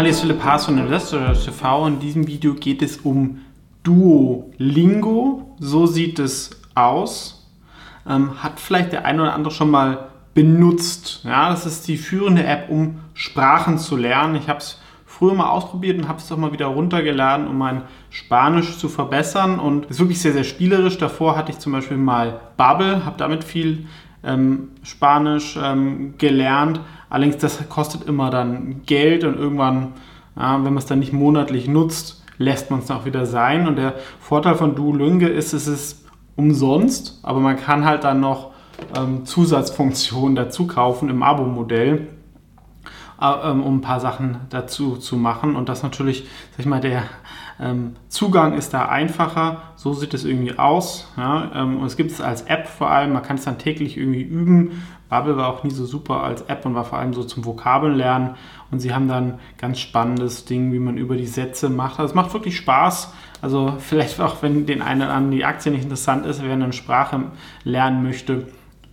Hallo, bin Philipp Haas von Investor TV. In diesem Video geht es um Duolingo. So sieht es aus. Ähm, hat vielleicht der eine oder andere schon mal benutzt. Ja, das ist die führende App, um Sprachen zu lernen. Ich habe es früher mal ausprobiert und habe es auch mal wieder runtergeladen, um mein Spanisch zu verbessern. Und ist wirklich sehr, sehr spielerisch. Davor hatte ich zum Beispiel mal Bubble, habe damit viel ähm, Spanisch ähm, gelernt. Allerdings, das kostet immer dann Geld und irgendwann, ja, wenn man es dann nicht monatlich nutzt, lässt man es auch wieder sein. Und der Vorteil von Duolingo ist, es ist umsonst, aber man kann halt dann noch ähm, Zusatzfunktionen dazu kaufen im Abo-Modell, um ein paar Sachen dazu zu machen. Und das natürlich, sag ich mal, der ähm, Zugang ist da einfacher. So sieht es irgendwie aus. Ja? Ähm, und es gibt es als App vor allem. Man kann es dann täglich irgendwie üben. Bubble war auch nie so super als App und war vor allem so zum Vokabeln lernen. Und sie haben dann ganz spannendes Ding, wie man über die Sätze macht. Also es macht wirklich Spaß. Also vielleicht auch, wenn den einen oder anderen die Aktie nicht interessant ist, wer eine Sprache lernen möchte,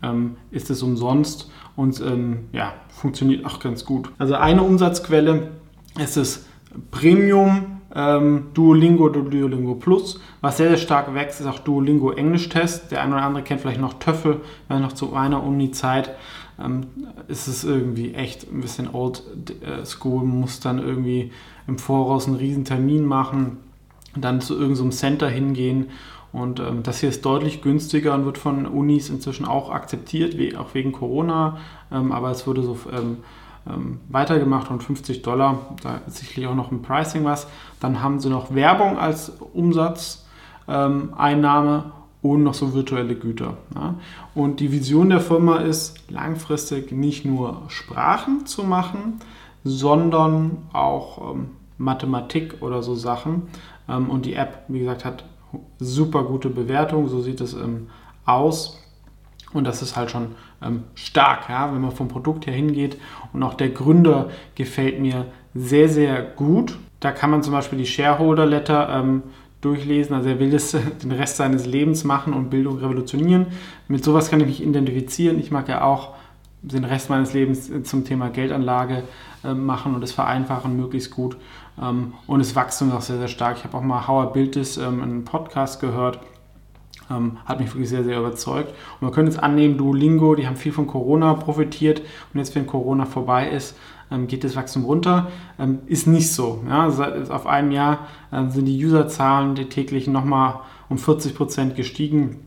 ähm, ist es umsonst und ähm, ja, funktioniert auch ganz gut. Also eine Umsatzquelle ist es Premium ähm, Duolingo oder Duolingo Plus. Was sehr, sehr stark wächst, ist auch Duolingo Englisch-Test. Der eine oder andere kennt vielleicht noch Töffel, weil noch zu meiner Uni-Zeit ähm, ist es irgendwie echt ein bisschen old äh, school. Man muss dann irgendwie im Voraus einen riesen Termin machen, dann zu irgendeinem so Center hingehen und ähm, das hier ist deutlich günstiger und wird von Unis inzwischen auch akzeptiert, wie, auch wegen Corona. Ähm, aber es wurde so ähm, ähm weitergemacht und 50 Dollar, da ist sicherlich auch noch ein Pricing was. Dann haben sie noch Werbung als Umsatzeinnahme ähm, und noch so virtuelle Güter. Ja. Und die Vision der Firma ist, langfristig nicht nur Sprachen zu machen, sondern auch ähm, Mathematik oder so Sachen. und die App, wie gesagt, hat super gute Bewertung, so sieht es ähm, aus. Und das ist halt schon ähm, stark, ja, wenn man vom Produkt her hingeht. Und auch der Gründer gefällt mir sehr, sehr gut. Da kann man zum Beispiel die Shareholder Letter ähm, durchlesen. Also er will das den Rest seines Lebens machen und Bildung revolutionieren. Mit sowas kann ich mich identifizieren. Ich mag ja auch den Rest meines Lebens zum Thema Geldanlage äh, machen und es vereinfachen möglichst gut. Ähm, und das Wachstum ist auch sehr, sehr stark. Ich habe auch mal Build This, ähm, einen Podcast gehört. Ähm, hat mich wirklich sehr, sehr überzeugt. Und wir können jetzt annehmen, Duolingo, die haben viel von Corona profitiert und jetzt, wenn Corona vorbei ist, ähm, geht das Wachstum runter. Ähm, ist nicht so. Ja? Seit, auf einem Jahr äh, sind die Userzahlen, die täglichen, nochmal um 40 Prozent gestiegen.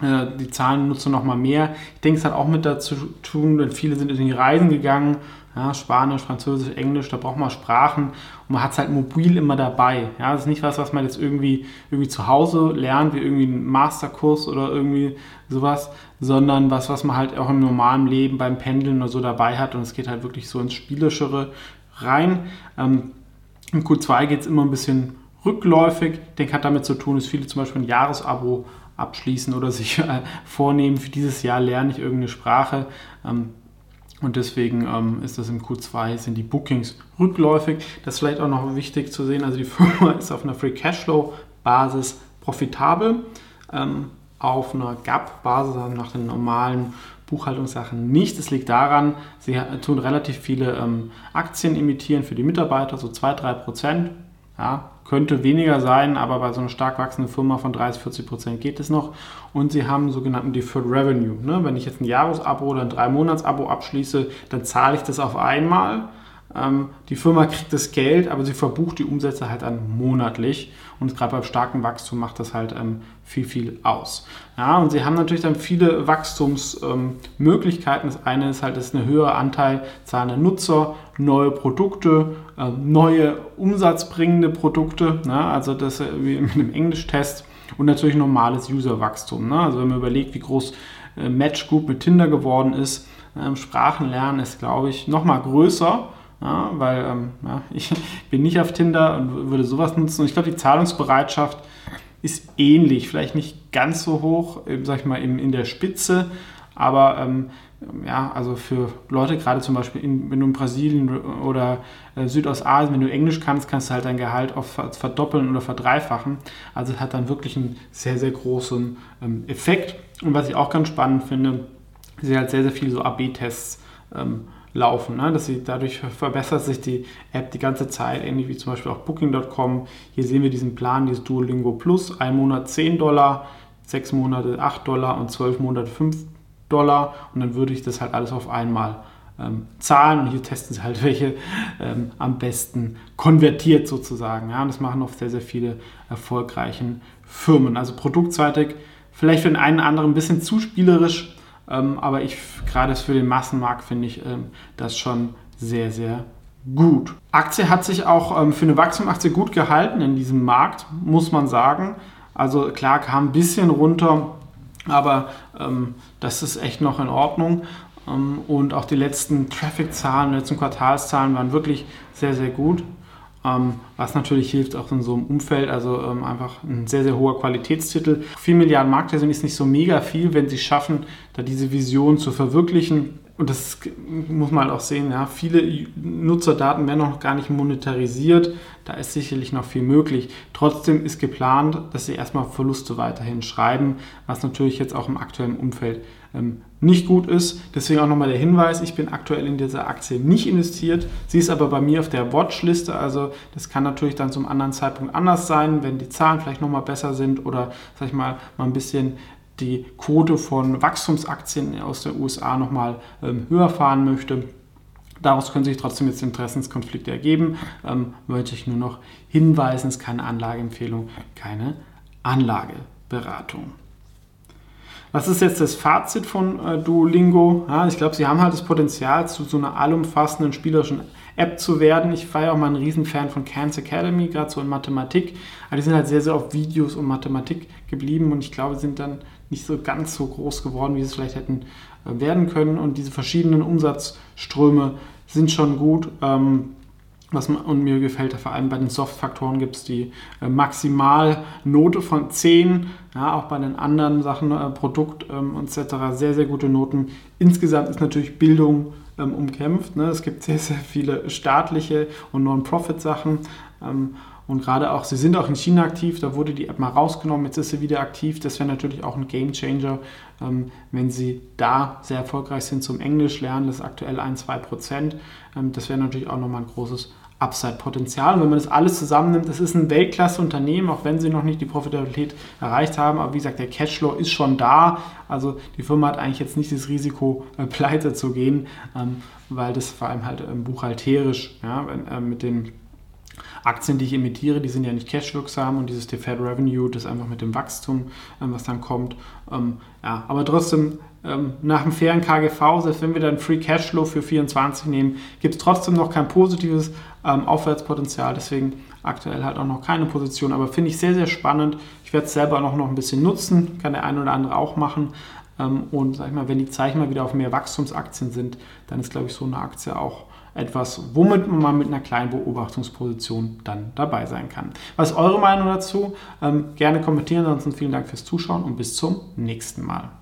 Äh, die Zahlen nutzen noch mal mehr. Ich denke, es hat auch mit dazu zu tun, denn viele sind in die Reisen gegangen, ja, Spanisch, Französisch, Englisch, da braucht man Sprachen und man hat es halt mobil immer dabei. Ja, das ist nicht was, was man jetzt irgendwie, irgendwie zu Hause lernt, wie irgendwie ein Masterkurs oder irgendwie sowas, sondern was, was man halt auch im normalen Leben beim Pendeln oder so dabei hat und es geht halt wirklich so ins Spielischere rein. Ähm, Im Q2 geht es immer ein bisschen rückläufig. Ich denke, hat damit zu tun, dass viele zum Beispiel ein Jahresabo abschließen oder sich äh, vornehmen, für dieses Jahr lerne ich irgendeine Sprache. Ähm, und deswegen ähm, ist das im Q2, sind die Bookings rückläufig. Das ist vielleicht auch noch wichtig zu sehen. Also die Firma ist auf einer Free Cashflow Basis profitabel. Ähm, auf einer GAP-Basis, also nach den normalen Buchhaltungssachen nicht. Das liegt daran, sie tun relativ viele ähm, Aktien emittieren für die Mitarbeiter, so 2-3 Prozent. Ja, könnte weniger sein, aber bei so einer stark wachsenden Firma von 30, 40 Prozent geht es noch. Und sie haben sogenannten Deferred Revenue. Ne? Wenn ich jetzt ein Jahresabo oder ein Drei-Monats-Abo abschließe, dann zahle ich das auf einmal die Firma kriegt das Geld, aber sie verbucht die Umsätze halt dann monatlich. Und gerade beim starken Wachstum macht das halt ähm, viel, viel aus. Ja, und sie haben natürlich dann viele Wachstumsmöglichkeiten. Ähm, das eine ist halt, das ist eine höhere Anteil zahlender Nutzer, neue Produkte, äh, neue umsatzbringende Produkte. Also das äh, wie mit einem Englisch-Test und natürlich normales Userwachstum. Ne? Also wenn man überlegt, wie groß äh, Match Group mit Tinder geworden ist, ähm, Sprachenlernen ist, glaube ich, noch mal größer ja, weil ähm, ja, ich bin nicht auf Tinder und würde sowas nutzen. Und ich glaube, die Zahlungsbereitschaft ist ähnlich, vielleicht nicht ganz so hoch, eben, sag ich mal, in, in der Spitze, aber ähm, ja, also für Leute, gerade zum Beispiel, in, wenn du in Brasilien oder äh, Südostasien, wenn du Englisch kannst, kannst du halt dein Gehalt oft verdoppeln oder verdreifachen. Also es hat dann wirklich einen sehr, sehr großen ähm, Effekt. Und was ich auch ganz spannend finde, sie hat sehr, sehr viele so AB-Tests ähm, laufen. Ne? Dass sie, dadurch verbessert sich die App die ganze Zeit, ähnlich wie zum Beispiel auch Booking.com. Hier sehen wir diesen Plan, dieses Duolingo Plus, ein Monat 10 Dollar, sechs Monate 8 Dollar und zwölf Monate 5 Dollar. Und dann würde ich das halt alles auf einmal ähm, zahlen. Und hier testen sie halt, welche ähm, am besten konvertiert sozusagen. Ja? Und das machen oft sehr, sehr viele erfolgreichen Firmen. Also produktseitig vielleicht für den einen oder anderen ein bisschen zu spielerisch, ähm, aber ich gerade für den Massenmarkt finde ich ähm, das schon sehr, sehr gut. Aktie hat sich auch ähm, für eine Wachstumsaktie gut gehalten in diesem Markt, muss man sagen. Also klar kam ein bisschen runter, aber ähm, das ist echt noch in Ordnung. Ähm, und auch die letzten Traffic-Zahlen, die letzten Quartalszahlen waren wirklich sehr, sehr gut. Ähm, was natürlich hilft auch in so einem Umfeld, also ähm, einfach ein sehr, sehr hoher Qualitätstitel. 4 Milliarden Marktlösung ist nicht so mega viel, wenn sie schaffen, da diese Vision zu verwirklichen. Und das muss man halt auch sehen, ja, viele Nutzerdaten werden noch gar nicht monetarisiert. Da ist sicherlich noch viel möglich. Trotzdem ist geplant, dass sie erstmal Verluste weiterhin schreiben, was natürlich jetzt auch im aktuellen Umfeld ähm, nicht gut ist. Deswegen auch nochmal der Hinweis, ich bin aktuell in dieser Aktie nicht investiert. Sie ist aber bei mir auf der Watchliste. Also das kann natürlich dann zum anderen Zeitpunkt anders sein, wenn die Zahlen vielleicht nochmal besser sind oder, sag ich mal, mal ein bisschen die Quote von Wachstumsaktien aus den USA nochmal ähm, höher fahren möchte. Daraus können sich trotzdem jetzt Interessenskonflikte ergeben. Ähm, möchte ich nur noch hinweisen, es ist keine Anlageempfehlung, keine Anlageberatung. Was ist jetzt das Fazit von äh, Duolingo? Ja, ich glaube, sie haben halt das Potenzial, zu so einer allumfassenden spielerischen App zu werden. Ich war ja auch mal ein Riesenfan von Khan's Academy, gerade so in Mathematik. Aber die sind halt sehr, sehr auf Videos und Mathematik geblieben und ich glaube, sind dann nicht so ganz so groß geworden, wie sie es vielleicht hätten äh, werden können. Und diese verschiedenen Umsatzströme sind schon gut. Ähm, was und mir gefällt, vor allem bei den Soft-Faktoren gibt es die äh, Maximalnote von 10, ja, auch bei den anderen Sachen, äh, Produkt ähm, etc. sehr, sehr gute Noten. Insgesamt ist natürlich Bildung ähm, umkämpft. Ne? Es gibt sehr, sehr viele staatliche und Non-Profit-Sachen. Ähm, und gerade auch, sie sind auch in China aktiv, da wurde die App mal rausgenommen, jetzt ist sie wieder aktiv. Das wäre natürlich auch ein Game Changer, ähm, wenn sie da sehr erfolgreich sind zum Englisch lernen. Das ist aktuell 1-2 Prozent. Ähm, das wäre natürlich auch nochmal ein großes Upside-Potenzial. Und wenn man das alles zusammennimmt, es ist ein Weltklasse-Unternehmen, auch wenn sie noch nicht die Profitabilität erreicht haben. Aber wie gesagt, der Cashflow ist schon da. Also die Firma hat eigentlich jetzt nicht das Risiko, äh, pleite zu gehen, ähm, weil das vor allem halt ähm, buchhalterisch ja, äh, mit den Aktien, die ich emitiere, die sind ja nicht cashwirksam und dieses Deferred Revenue, das einfach mit dem Wachstum, ähm, was dann kommt. Ähm, ja, aber trotzdem ähm, nach dem fairen KGV, selbst wenn wir dann Free Cashflow für 24 nehmen, gibt es trotzdem noch kein positives ähm, Aufwärtspotenzial. Deswegen aktuell halt auch noch keine Position, aber finde ich sehr, sehr spannend. Ich werde es selber noch, noch ein bisschen nutzen, kann der eine oder andere auch machen. Und sag ich mal, wenn die Zeichen mal wieder auf mehr Wachstumsaktien sind, dann ist, glaube ich, so eine Aktie auch etwas, womit man mit einer kleinen Beobachtungsposition dann dabei sein kann. Was ist eure Meinung dazu? Ähm, gerne kommentieren, ansonsten vielen Dank fürs Zuschauen und bis zum nächsten Mal.